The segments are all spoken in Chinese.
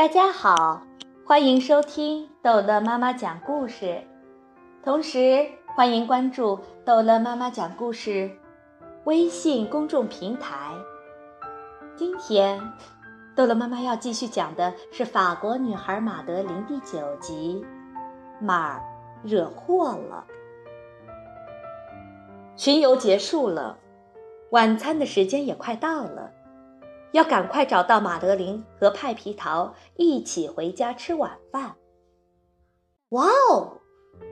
大家好，欢迎收听逗乐妈妈讲故事，同时欢迎关注逗乐妈妈讲故事微信公众平台。今天，逗乐妈妈要继续讲的是法国女孩马德琳第九集《马惹祸了》。巡游结束了，晚餐的时间也快到了。要赶快找到马德琳和派皮桃一起回家吃晚饭。哇哦，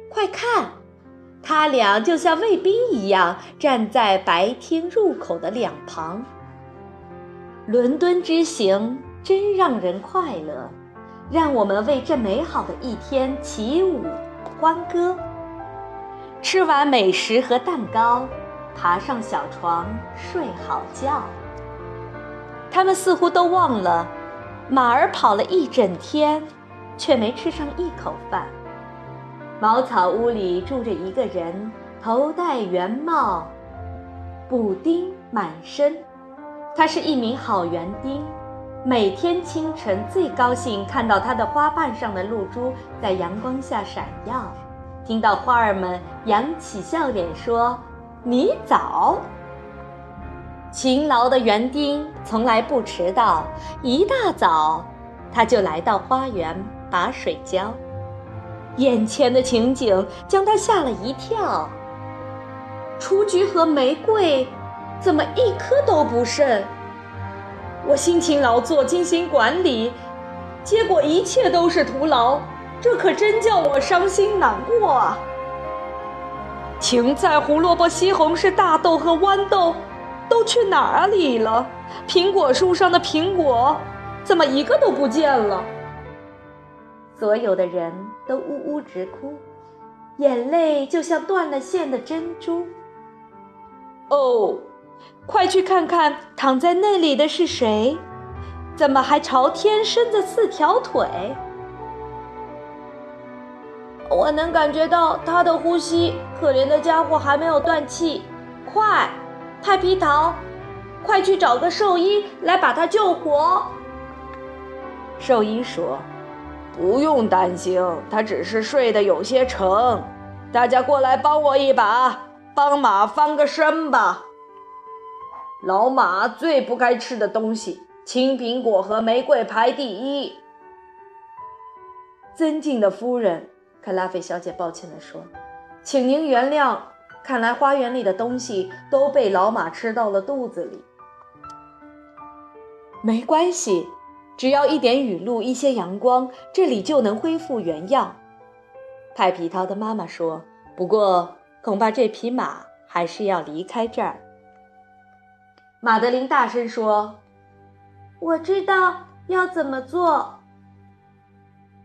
快看，他俩就像卫兵一样站在白厅入口的两旁。伦敦之行真让人快乐，让我们为这美好的一天起舞欢歌。吃完美食和蛋糕，爬上小床睡好觉。他们似乎都忘了，马儿跑了一整天，却没吃上一口饭。茅草屋里住着一个人，头戴圆帽，补丁满身。他是一名好园丁，每天清晨最高兴看到他的花瓣上的露珠在阳光下闪耀，听到花儿们扬起笑脸说：“你早。”勤劳的园丁从来不迟到，一大早他就来到花园把水浇。眼前的情景将他吓了一跳。雏菊和玫瑰怎么一颗都不剩？我辛勤劳作，精心管理，结果一切都是徒劳，这可真叫我伤心难过啊！芹菜、胡萝卜、西红柿、大豆和豌豆。都去哪里了？苹果树上的苹果怎么一个都不见了？所有的人都呜呜直哭，眼泪就像断了线的珍珠。哦，快去看看躺在那里的是谁？怎么还朝天伸着四条腿？我能感觉到他的呼吸，可怜的家伙还没有断气。快！派皮桃，快去找个兽医来把他救活。兽医说：“不用担心，他只是睡得有些沉。大家过来帮我一把，帮马翻个身吧。老马最不该吃的东西，青苹果和玫瑰排第一。”尊敬的夫人，克拉菲小姐抱歉地说：“请您原谅。”看来花园里的东西都被老马吃到了肚子里。没关系，只要一点雨露，一些阳光，这里就能恢复原样。派皮涛的妈妈说：“不过，恐怕这匹马还是要离开这儿。”马德琳大声说：“我知道要怎么做。”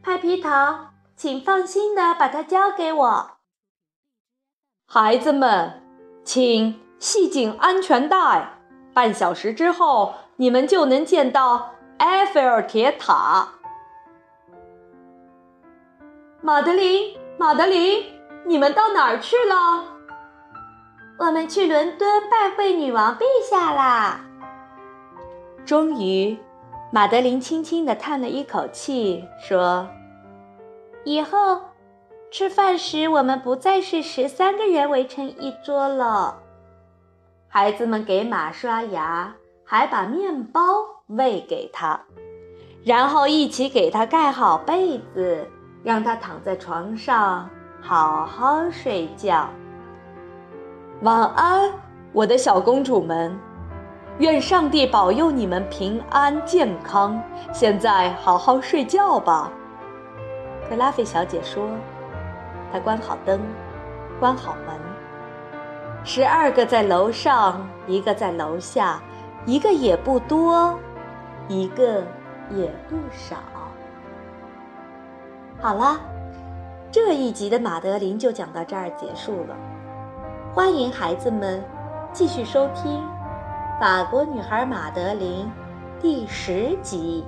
派皮桃，请放心的把它交给我。孩子们，请系紧安全带。半小时之后，你们就能见到埃菲尔铁塔。马德琳，马德琳，你们到哪儿去了？我们去伦敦拜会女王陛下啦。终于，马德琳轻轻地叹了一口气，说：“以后。”吃饭时，我们不再是十三个人围成一桌了。孩子们给马刷牙，还把面包喂给他，然后一起给他盖好被子，让他躺在床上好好睡觉。晚安，我的小公主们，愿上帝保佑你们平安健康。现在好好睡觉吧，克拉菲小姐说。他关好灯，关好门。十二个在楼上，一个在楼下，一个也不多，一个也不少。好了，这一集的马德琳就讲到这儿结束了。欢迎孩子们继续收听《法国女孩马德琳》第十集。